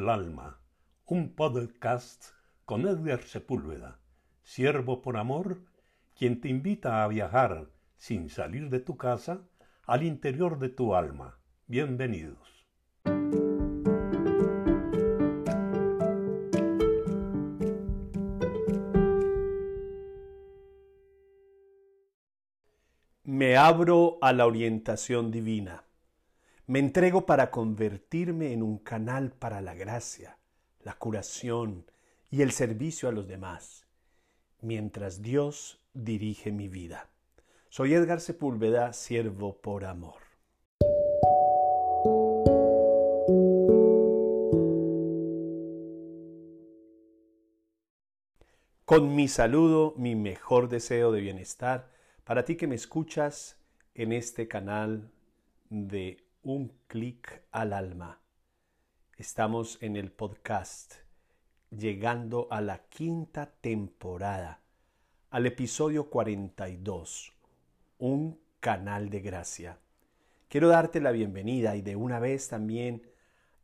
al alma, un podcast con Edgar Sepúlveda, siervo por amor, quien te invita a viajar sin salir de tu casa al interior de tu alma. Bienvenidos. Me abro a la orientación divina. Me entrego para convertirme en un canal para la gracia, la curación y el servicio a los demás, mientras Dios dirige mi vida. Soy Edgar Sepúlveda, siervo por amor. Con mi saludo, mi mejor deseo de bienestar para ti que me escuchas en este canal de un clic al alma. Estamos en el podcast llegando a la quinta temporada, al episodio 42, un canal de gracia. Quiero darte la bienvenida y de una vez también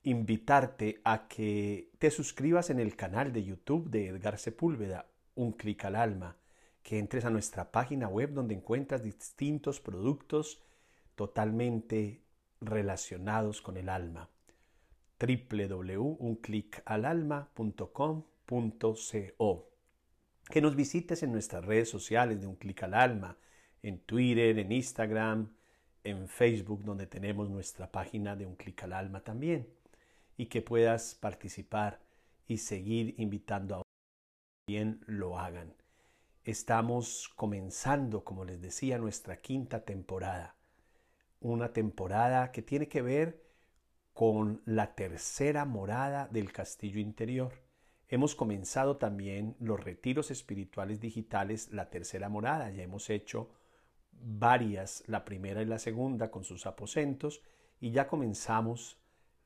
invitarte a que te suscribas en el canal de YouTube de Edgar Sepúlveda, un clic al alma, que entres a nuestra página web donde encuentras distintos productos totalmente relacionados con el alma. www.unclicalalma.com.co Que nos visites en nuestras redes sociales de Un Clic al Alma, en Twitter, en Instagram, en Facebook, donde tenemos nuestra página de Un Clic al Alma también. Y que puedas participar y seguir invitando a también lo hagan. Estamos comenzando, como les decía, nuestra quinta temporada una temporada que tiene que ver con la tercera morada del castillo interior. Hemos comenzado también los retiros espirituales digitales, la tercera morada. Ya hemos hecho varias, la primera y la segunda con sus aposentos, y ya comenzamos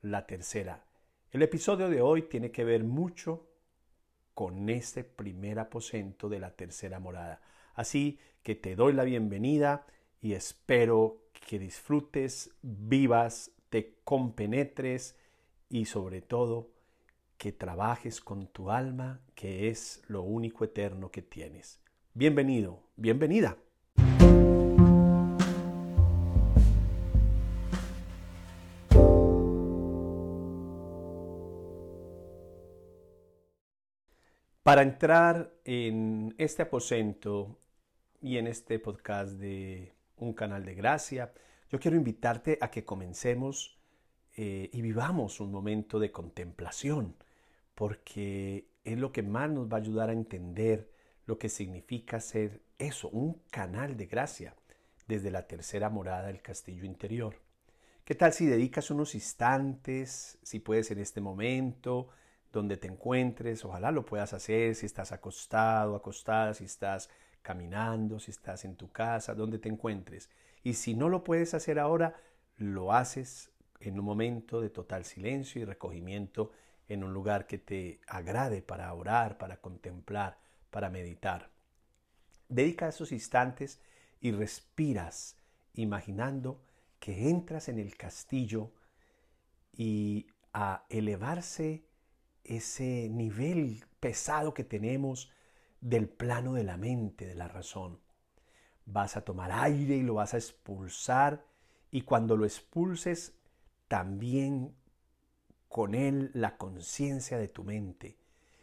la tercera. El episodio de hoy tiene que ver mucho con este primer aposento de la tercera morada. Así que te doy la bienvenida y espero que disfrutes, vivas, te compenetres y sobre todo que trabajes con tu alma, que es lo único eterno que tienes. Bienvenido, bienvenida. Para entrar en este aposento y en este podcast de un canal de gracia. Yo quiero invitarte a que comencemos eh, y vivamos un momento de contemplación, porque es lo que más nos va a ayudar a entender lo que significa ser eso, un canal de gracia desde la tercera morada del castillo interior. ¿Qué tal si dedicas unos instantes, si puedes en este momento, donde te encuentres, ojalá lo puedas hacer, si estás acostado, acostada, si estás caminando, si estás en tu casa, donde te encuentres. Y si no lo puedes hacer ahora, lo haces en un momento de total silencio y recogimiento en un lugar que te agrade para orar, para contemplar, para meditar. Dedica esos instantes y respiras imaginando que entras en el castillo y a elevarse ese nivel pesado que tenemos del plano de la mente, de la razón. Vas a tomar aire y lo vas a expulsar y cuando lo expulses, también con él la conciencia de tu mente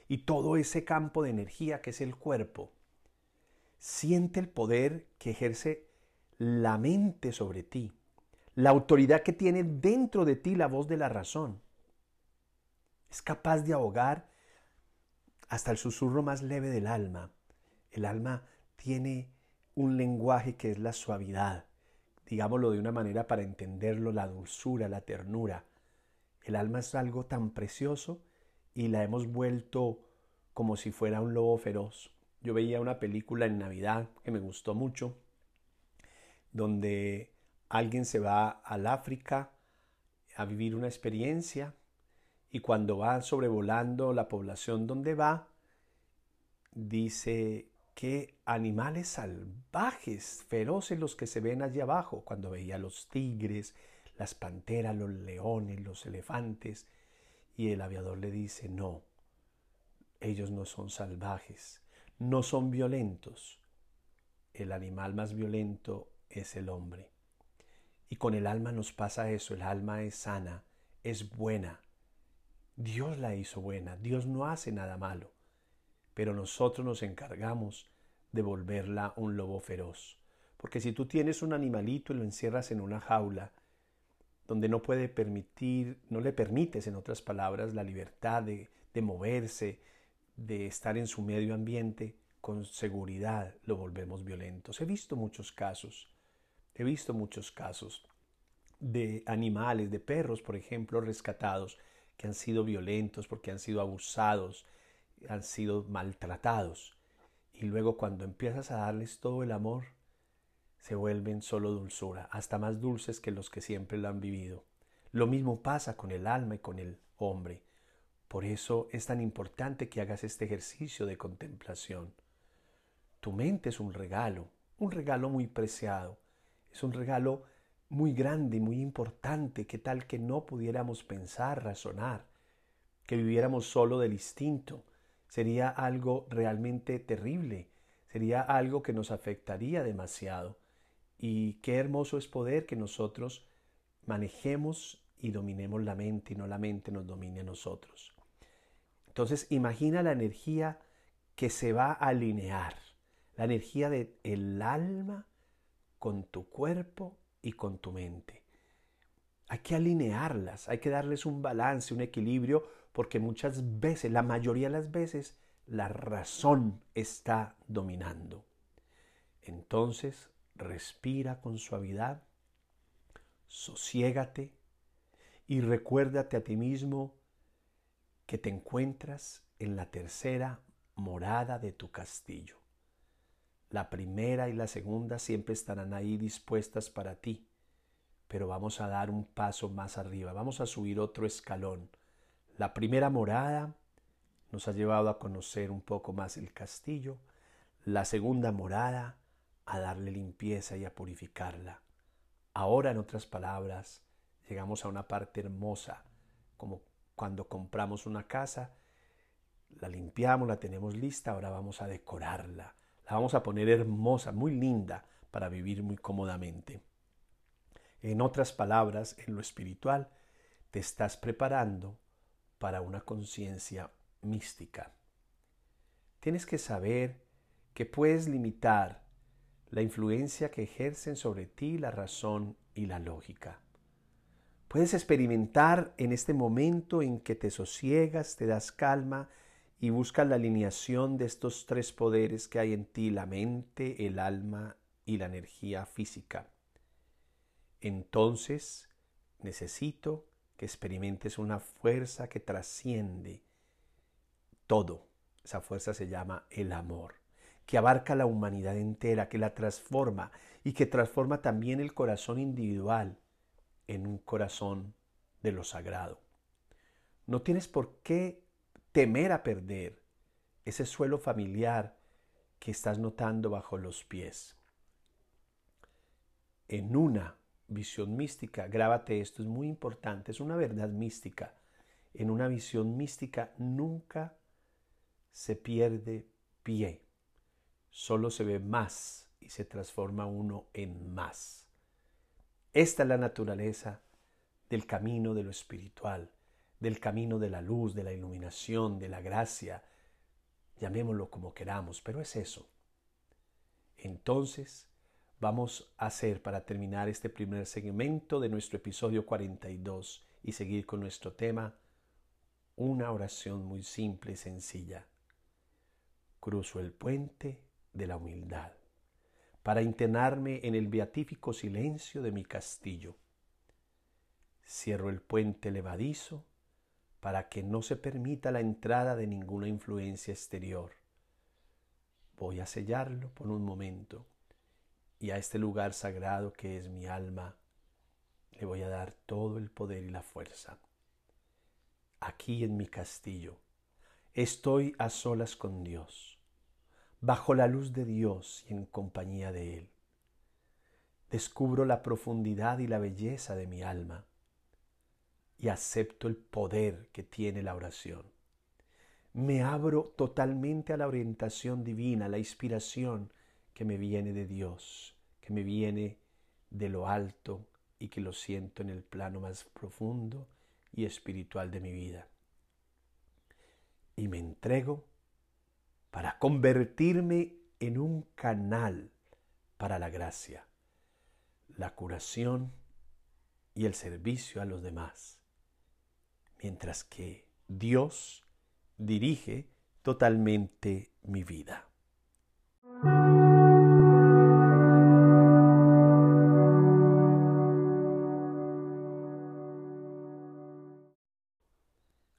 y todo ese campo de energía que es el cuerpo. Siente el poder que ejerce la mente sobre ti, la autoridad que tiene dentro de ti la voz de la razón. Es capaz de ahogar hasta el susurro más leve del alma. El alma tiene un lenguaje que es la suavidad, digámoslo de una manera para entenderlo, la dulzura, la ternura. El alma es algo tan precioso y la hemos vuelto como si fuera un lobo feroz. Yo veía una película en Navidad que me gustó mucho, donde alguien se va al África a vivir una experiencia y cuando va sobrevolando la población donde va, dice que animales salvajes, feroces los que se ven allí abajo, cuando veía los tigres, las panteras, los leones, los elefantes, Y el aviador le dice, no, ellos no son salvajes, no son violentos. El animal más violento es el hombre. Y con el alma nos pasa eso, el alma es sana, es buena. Dios la hizo buena, Dios no hace nada malo, pero nosotros nos encargamos de volverla un lobo feroz. Porque si tú tienes un animalito y lo encierras en una jaula, donde no puede permitir, no le permites, en otras palabras, la libertad de, de moverse, de estar en su medio ambiente, con seguridad lo volvemos violentos. He visto muchos casos, he visto muchos casos de animales, de perros, por ejemplo, rescatados, que han sido violentos porque han sido abusados, han sido maltratados. Y luego cuando empiezas a darles todo el amor, se vuelven solo dulzura, hasta más dulces que los que siempre lo han vivido. Lo mismo pasa con el alma y con el hombre. Por eso es tan importante que hagas este ejercicio de contemplación. Tu mente es un regalo, un regalo muy preciado, es un regalo muy grande, muy importante, que tal que no pudiéramos pensar, razonar, que viviéramos solo del instinto, sería algo realmente terrible, sería algo que nos afectaría demasiado. Y qué hermoso es poder que nosotros manejemos y dominemos la mente y no la mente nos domine a nosotros. Entonces imagina la energía que se va a alinear, la energía del el alma con tu cuerpo y con tu mente. Hay que alinearlas, hay que darles un balance, un equilibrio, porque muchas veces, la mayoría de las veces, la razón está dominando. Entonces, respira con suavidad, sosiégate y recuérdate a ti mismo que te encuentras en la tercera morada de tu castillo. La primera y la segunda siempre estarán ahí dispuestas para ti, pero vamos a dar un paso más arriba, vamos a subir otro escalón. La primera morada nos ha llevado a conocer un poco más el castillo, la segunda morada a darle limpieza y a purificarla. Ahora, en otras palabras, llegamos a una parte hermosa, como cuando compramos una casa, la limpiamos, la tenemos lista, ahora vamos a decorarla, la vamos a poner hermosa, muy linda, para vivir muy cómodamente. En otras palabras, en lo espiritual, te estás preparando para una conciencia mística. Tienes que saber que puedes limitar la influencia que ejercen sobre ti la razón y la lógica. Puedes experimentar en este momento en que te sosiegas, te das calma y buscas la alineación de estos tres poderes que hay en ti, la mente, el alma y la energía física. Entonces necesito que experimentes una fuerza que trasciende todo. Esa fuerza se llama el amor, que abarca la humanidad entera, que la transforma y que transforma también el corazón individual en un corazón de lo sagrado. No tienes por qué temer a perder ese suelo familiar que estás notando bajo los pies. En una visión mística, grábate esto, es muy importante, es una verdad mística. En una visión mística nunca se pierde pie, solo se ve más y se transforma uno en más. Esta es la naturaleza del camino de lo espiritual, del camino de la luz, de la iluminación, de la gracia, llamémoslo como queramos, pero es eso. Entonces, vamos a hacer para terminar este primer segmento de nuestro episodio 42 y seguir con nuestro tema, una oración muy simple y sencilla. Cruzo el puente de la humildad para internarme en el beatífico silencio de mi castillo. Cierro el puente levadizo para que no se permita la entrada de ninguna influencia exterior. Voy a sellarlo por un momento y a este lugar sagrado que es mi alma le voy a dar todo el poder y la fuerza. Aquí en mi castillo estoy a solas con Dios bajo la luz de Dios y en compañía de Él. Descubro la profundidad y la belleza de mi alma. Y acepto el poder que tiene la oración. Me abro totalmente a la orientación divina, a la inspiración que me viene de Dios, que me viene de lo alto y que lo siento en el plano más profundo y espiritual de mi vida. Y me entrego para convertirme en un canal para la gracia, la curación y el servicio a los demás, mientras que Dios dirige totalmente mi vida.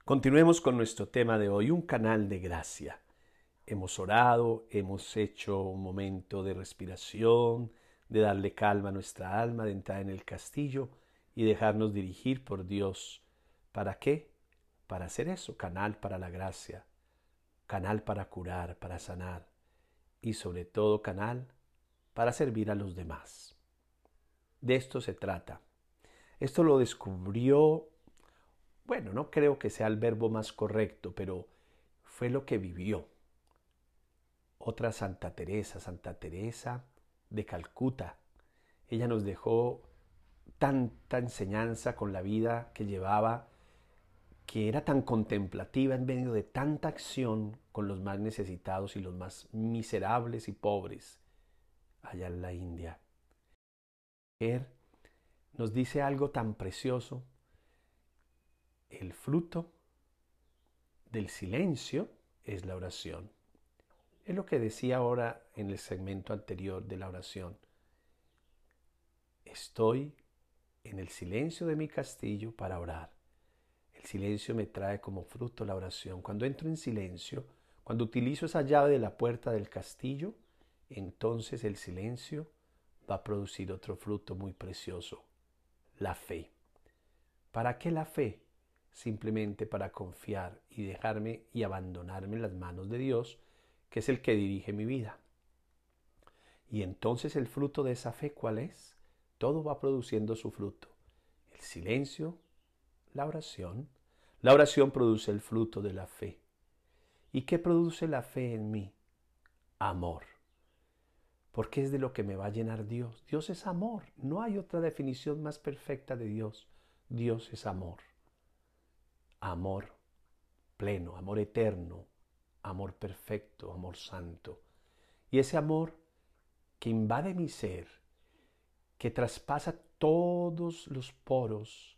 Continuemos con nuestro tema de hoy, un canal de gracia. Hemos orado, hemos hecho un momento de respiración, de darle calma a nuestra alma, de entrar en el castillo y dejarnos dirigir por Dios. ¿Para qué? Para hacer eso, canal para la gracia, canal para curar, para sanar y sobre todo canal para servir a los demás. De esto se trata. Esto lo descubrió bueno, no creo que sea el verbo más correcto, pero fue lo que vivió. Otra Santa Teresa, Santa Teresa de Calcuta. Ella nos dejó tanta enseñanza con la vida que llevaba, que era tan contemplativa en medio de tanta acción con los más necesitados y los más miserables y pobres allá en la India. Nos dice algo tan precioso el fruto del silencio es la oración. Es lo que decía ahora en el segmento anterior de la oración. Estoy en el silencio de mi castillo para orar. El silencio me trae como fruto la oración. Cuando entro en silencio, cuando utilizo esa llave de la puerta del castillo, entonces el silencio va a producir otro fruto muy precioso, la fe. ¿Para qué la fe? simplemente para confiar y dejarme y abandonarme en las manos de Dios, que es el que dirige mi vida. Y entonces el fruto de esa fe, ¿cuál es? Todo va produciendo su fruto. El silencio, la oración. La oración produce el fruto de la fe. ¿Y qué produce la fe en mí? Amor. Porque es de lo que me va a llenar Dios. Dios es amor. No hay otra definición más perfecta de Dios. Dios es amor amor pleno, amor eterno, amor perfecto, amor santo. Y ese amor que invade mi ser, que traspasa todos los poros,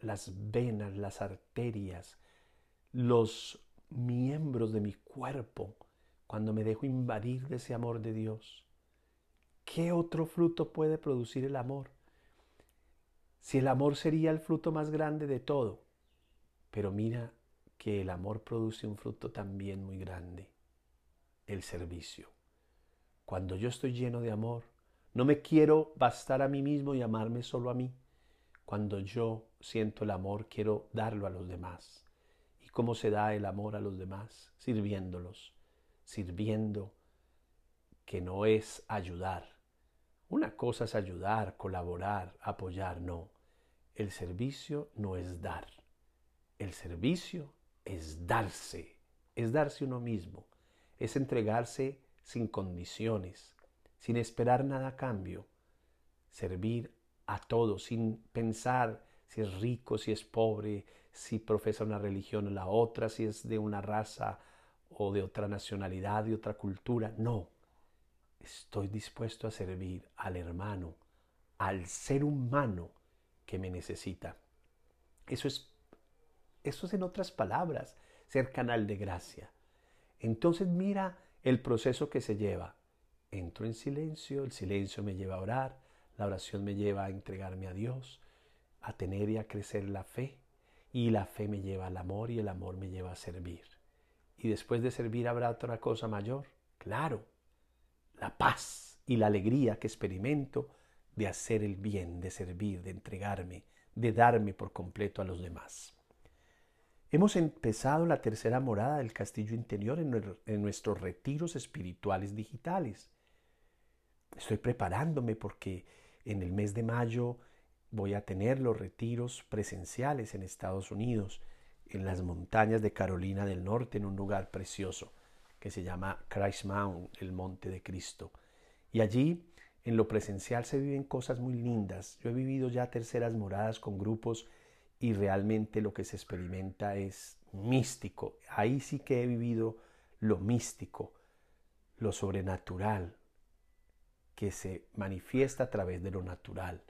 las venas, las arterias, los miembros de mi cuerpo, cuando me dejo invadir de ese amor de Dios. ¿Qué otro fruto puede producir el amor? Si el amor sería el fruto más grande de todo, pero mira que el amor produce un fruto también muy grande, el servicio. Cuando yo estoy lleno de amor, no me quiero bastar a mí mismo y amarme solo a mí. Cuando yo siento el amor, quiero darlo a los demás. ¿Y cómo se da el amor a los demás? Sirviéndolos, sirviendo, que no es ayudar. Una cosa es ayudar, colaborar, apoyar, no. El servicio no es dar. El servicio es darse, es darse uno mismo, es entregarse sin condiciones, sin esperar nada a cambio, servir a todos sin pensar si es rico, si es pobre, si profesa una religión o la otra, si es de una raza o de otra nacionalidad, de otra cultura. No, estoy dispuesto a servir al hermano, al ser humano que me necesita. Eso es eso es en otras palabras, ser canal de gracia. Entonces mira el proceso que se lleva. Entro en silencio, el silencio me lleva a orar, la oración me lleva a entregarme a Dios, a tener y a crecer la fe, y la fe me lleva al amor y el amor me lleva a servir. Y después de servir habrá otra cosa mayor, claro, la paz y la alegría que experimento de hacer el bien, de servir, de entregarme, de darme por completo a los demás. Hemos empezado la tercera morada del castillo interior en, nuestros retiros espirituales digitales. Estoy preparándome porque en el mes de mayo voy a tener los retiros presenciales en Estados Unidos, en las montañas de Carolina del Norte, en un lugar precioso que se llama Christ Mount, el Monte de Cristo. Y allí, en lo presencial, se viven cosas muy lindas. Yo he vivido ya terceras moradas con grupos y realmente lo que se experimenta es místico. Ahí sí que he vivido lo místico, lo sobrenatural, que se manifiesta a través de lo natural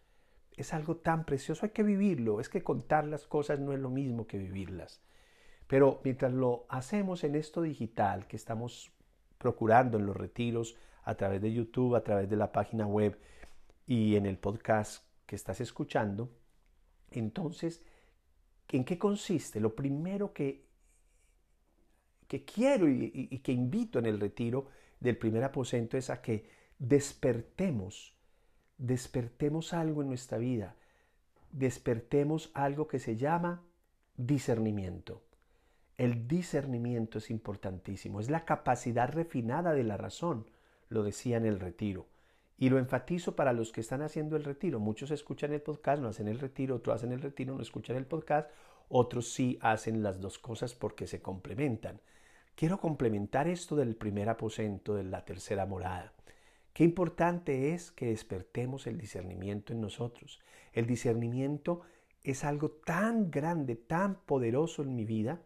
es algo tan precioso, hay que vivirlo, es que contar las cosas no es lo mismo que vivirlas. Pero mientras lo hacemos en esto digital que estamos procurando en los retiros, a través de YouTube, a través de la página web y en el podcast que estás escuchando, entonces, ¿en qué consiste? Lo primero que, que quiero y, y que invito en el retiro del primer aposento es a que despertemos despertemos algo en nuestra vida, despertemos algo que se llama discernimiento. El discernimiento es importantísimo, es la capacidad refinada de la razón, lo decía en el retiro. Y lo enfatizo para los que están haciendo el retiro. Muchos escuchan el podcast, no hacen el retiro, otros hacen el retiro, no escuchan el podcast, otros sí hacen las dos cosas porque se complementan. Quiero complementar esto del primer aposento, de la tercera morada. Qué importante es que despertemos el discernimiento en nosotros. El discernimiento es algo tan grande, tan poderoso en mi vida,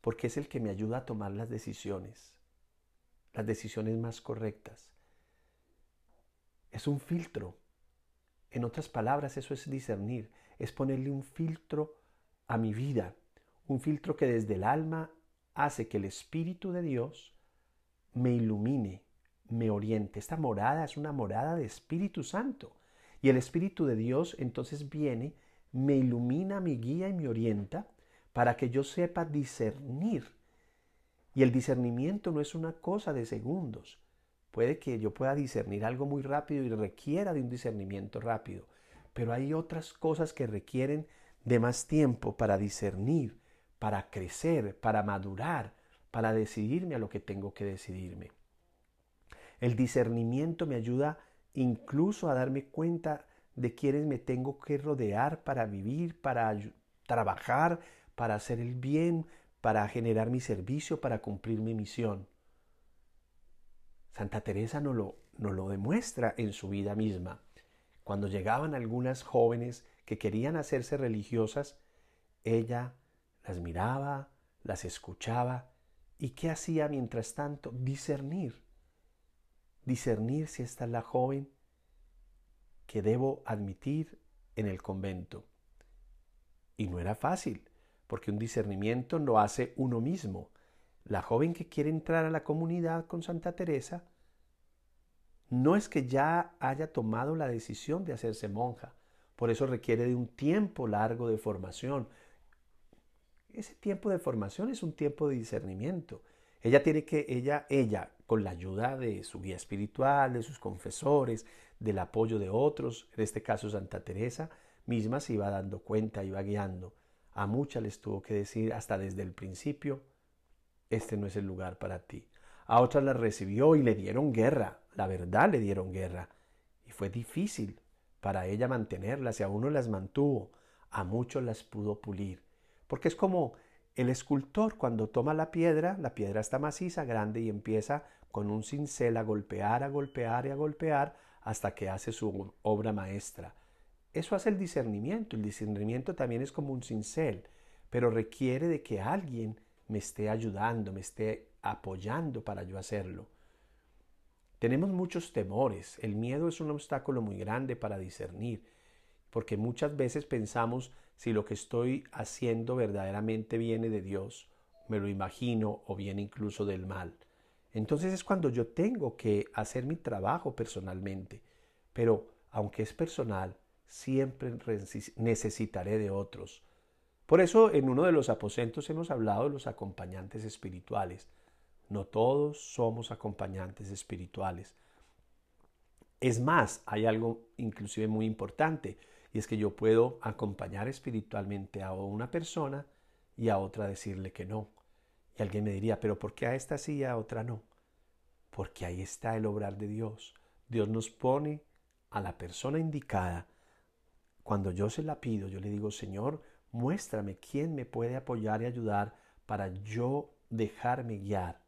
porque es el que me ayuda a tomar las decisiones, las decisiones más correctas. Es un filtro. En otras palabras, eso es discernir, es ponerle un filtro a mi vida, un filtro que desde el alma hace que el Espíritu de Dios me ilumine, me oriente. Esta morada es una morada de Espíritu Santo. Y el Espíritu de Dios entonces viene, me ilumina, me guía y me orienta para que yo sepa discernir. Y el discernimiento no es una cosa de segundos. Puede que yo pueda discernir algo muy rápido y requiera de un discernimiento rápido. Pero hay otras cosas que requieren de más tiempo para discernir, para crecer, para madurar, para decidirme a lo que tengo que decidirme. El discernimiento me ayuda incluso a darme cuenta de quiénes me tengo que rodear para vivir, para trabajar, para hacer el bien, para generar mi servicio, para cumplir mi misión. Santa Teresa nos lo, nos lo demuestra en su vida misma. Cuando llegaban algunas jóvenes que querían hacerse religiosas, ella las miraba, las escuchaba y ¿qué hacía mientras tanto? Discernir discernir si esta es la joven que debo admitir en el convento. Y no era fácil, porque un discernimiento lo hace uno mismo. La joven que quiere entrar a la comunidad con Santa Teresa no es que ya haya tomado la decisión de hacerse monja, por eso requiere de un tiempo largo de formación. Ese tiempo de formación es un tiempo de discernimiento. Ella tiene que, ella, ella, con la ayuda de su guía espiritual, de sus confesores, del apoyo de otros, en este caso Santa Teresa, misma se iba dando cuenta, iba guiando. A muchas les tuvo que decir hasta desde el principio, este no es el lugar para ti. A otras las recibió y le dieron guerra, la verdad le dieron guerra. Y fue difícil para ella mantenerlas y a uno las mantuvo, a muchos las pudo pulir. Porque es como el escultor cuando toma la piedra, la piedra está maciza, grande y empieza con un cincel a golpear, a golpear y a golpear hasta que hace su obra maestra. Eso hace el discernimiento. El discernimiento también es como un cincel, pero requiere de que alguien me esté ayudando, me esté apoyando para yo hacerlo. Tenemos muchos temores. El miedo es un obstáculo muy grande para discernir, porque muchas veces pensamos si lo que estoy haciendo verdaderamente viene de Dios, me lo imagino o viene incluso del mal. Entonces es cuando yo tengo que hacer mi trabajo personalmente. Pero aunque es personal, siempre necesitaré de otros. Por eso en uno de los aposentos hemos hablado de los acompañantes espirituales. No todos somos acompañantes espirituales. Es más, hay algo inclusive muy importante. Y es que yo puedo acompañar espiritualmente a una persona y a otra decirle que no. Y alguien me diría, pero ¿por qué a esta sí y a otra no? Porque ahí está el obrar de Dios. Dios nos pone a la persona indicada cuando yo se la pido, yo le digo, Señor, muéstrame quién me puede apoyar y ayudar para yo dejarme guiar.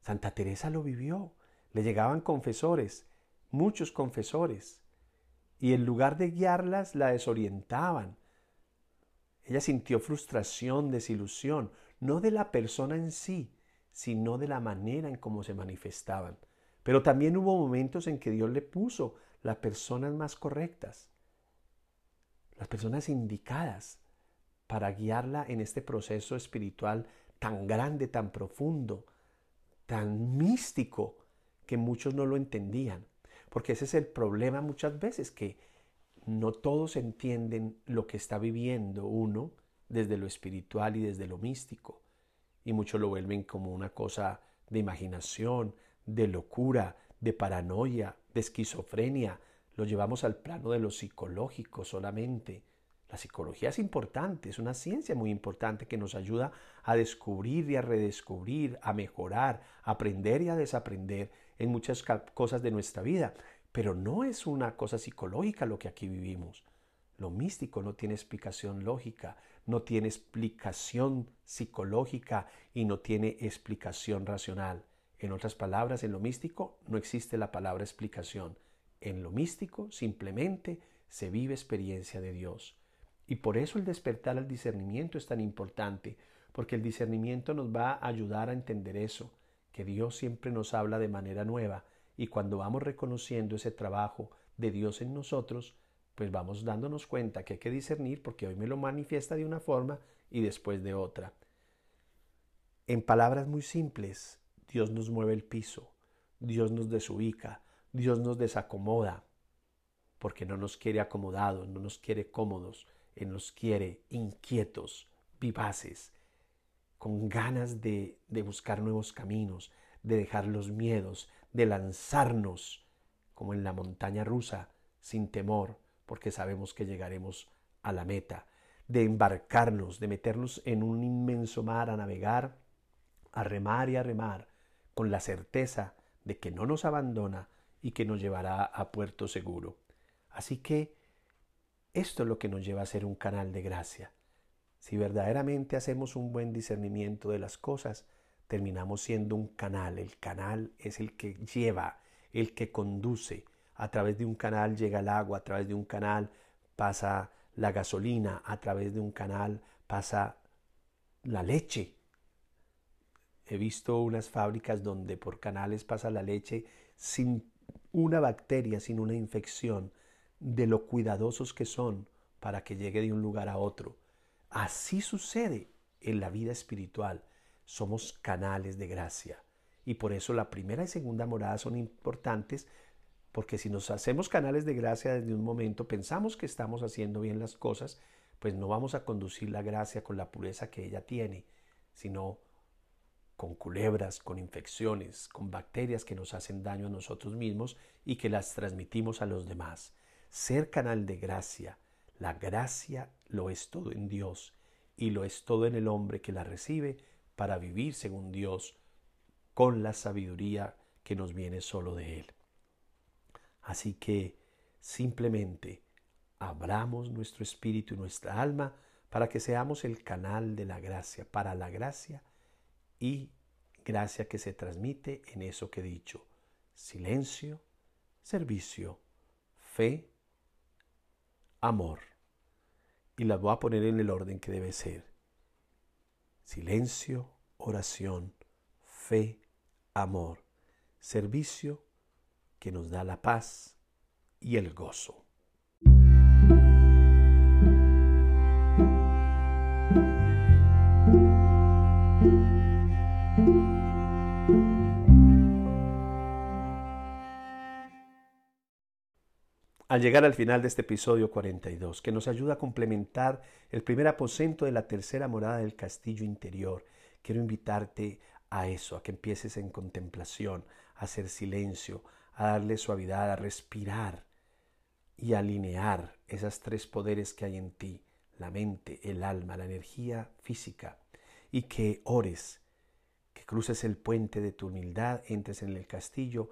Santa Teresa lo vivió. Le llegaban confesores, muchos confesores, y en lugar de guiarlas, la desorientaban. Ella sintió frustración, desilusión, no de la persona en sí, sino de la manera en cómo se manifestaban. Pero también hubo momentos en que Dios le puso las personas más correctas, las personas indicadas para guiarla en este proceso espiritual tan grande, tan profundo, tan místico, que muchos no lo entendían. Porque ese es el problema muchas veces, que no todos entienden lo que está viviendo uno desde lo espiritual y desde lo místico. Y muchos lo vuelven como una cosa de imaginación, de locura, de paranoia, de esquizofrenia. Lo llevamos al plano de lo psicológico solamente. La psicología es importante, es una ciencia muy importante que nos ayuda a descubrir y a redescubrir, a mejorar, a aprender y a desaprender en muchas cosas de nuestra vida. Pero no es una cosa psicológica lo que aquí vivimos. Lo místico no tiene explicación lógica, no tiene explicación psicológica y no tiene explicación racional. En otras palabras, en lo místico no existe la palabra explicación. En lo místico simplemente se vive experiencia de Dios. Y por eso el despertar al discernimiento es tan importante, porque el discernimiento nos va a ayudar a entender eso, que Dios siempre nos habla de manera nueva y cuando vamos reconociendo ese trabajo de Dios en nosotros, pues vamos dándonos cuenta que hay que discernir porque hoy me lo manifiesta de una forma y después de otra. En palabras muy simples, Dios nos mueve el piso, Dios nos desubica, Dios nos desacomoda, porque no nos quiere acomodados, no nos quiere cómodos, Él nos quiere inquietos, vivaces, con ganas de, buscar nuevos caminos, de dejar los miedos, de lanzarnos como en la montaña rusa, sin temor, porque sabemos que llegaremos a la meta, de embarcarnos, de meternos en un inmenso mar a navegar, a remar y a remar, con la certeza de que no nos abandona y que nos llevará a puerto seguro. Así que esto es lo que nos lleva a ser un canal de gracia, si verdaderamente hacemos un buen discernimiento de las cosas, terminamos siendo un canal. El canal es el que lleva, el que conduce. A través de un canal llega el agua, a través de un canal pasa la gasolina, a través de un canal pasa la leche. He visto unas fábricas donde por canales pasa la leche sin una bacteria, sin una infección, de lo cuidadosos que son para que llegue de un lugar a otro. Así sucede en la vida espiritual. Somos canales de gracia. Y por eso la primera y segunda morada son importantes, porque si nos hacemos canales de gracia desde un momento, pensamos que estamos haciendo bien las cosas, pues no vamos a conducir la gracia con la pureza que ella tiene, sino con culebras, con infecciones, con bacterias que nos hacen daño a nosotros mismos y que las transmitimos a los demás. Ser canal de gracia, la gracia lo es todo en Dios y lo es todo en el hombre que la recibe para vivir según Dios con la sabiduría que nos viene solo de Él. Así que simplemente abramos nuestro espíritu y nuestra alma para que seamos el canal de la gracia, para la gracia y gracia que se transmite en eso que he dicho. Silencio, servicio, fe, amor y las voy a poner en el orden que debe ser. Silencio, oración, fe, amor, servicio que nos da la paz y el gozo. Al llegar al final de este episodio 42, que nos ayuda a complementar el primer aposento de la tercera morada del castillo interior. Quiero invitarte a eso, a que empieces en contemplación, a hacer silencio, a darle suavidad, a respirar y a alinear esos tres poderes que hay en ti, la mente, el alma, la energía física, y que ores, que cruces el puente de tu humildad, entres en el castillo,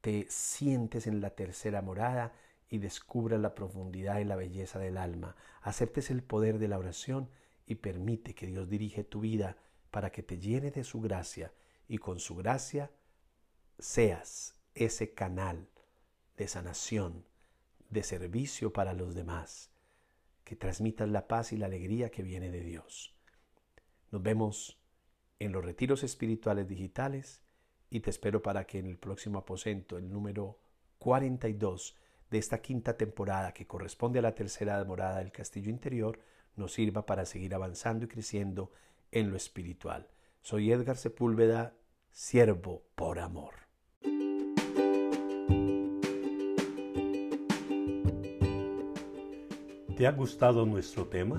te sientes en la tercera morada, y descubras la profundidad y la belleza del alma. Aceptes el poder de la oración y permite que Dios dirige tu vida para que te llene de su gracia y con su gracia seas ese canal de sanación, de servicio para los demás, que transmitas la paz y la alegría que viene de Dios. Nos vemos en los retiros espirituales digitales y te espero para que en el próximo aposento, el número 42 de esta quinta temporada que corresponde a la tercera morada del castillo interior, nos sirva para seguir avanzando y creciendo en lo espiritual. Soy Edgar Sepúlveda, siervo por amor. ¿Te ha gustado nuestro tema?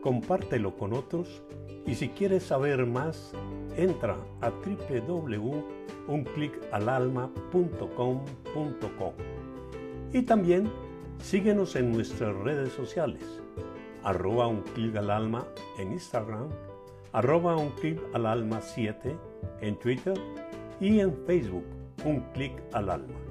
Compártelo con otros y si quieres saber más, entra a www.unclicalalma.com.co y también síguenos en nuestras redes sociales, arroba un clic al alma en Instagram, arroba un clic al alma 7 en Twitter y en Facebook, un clic al alma.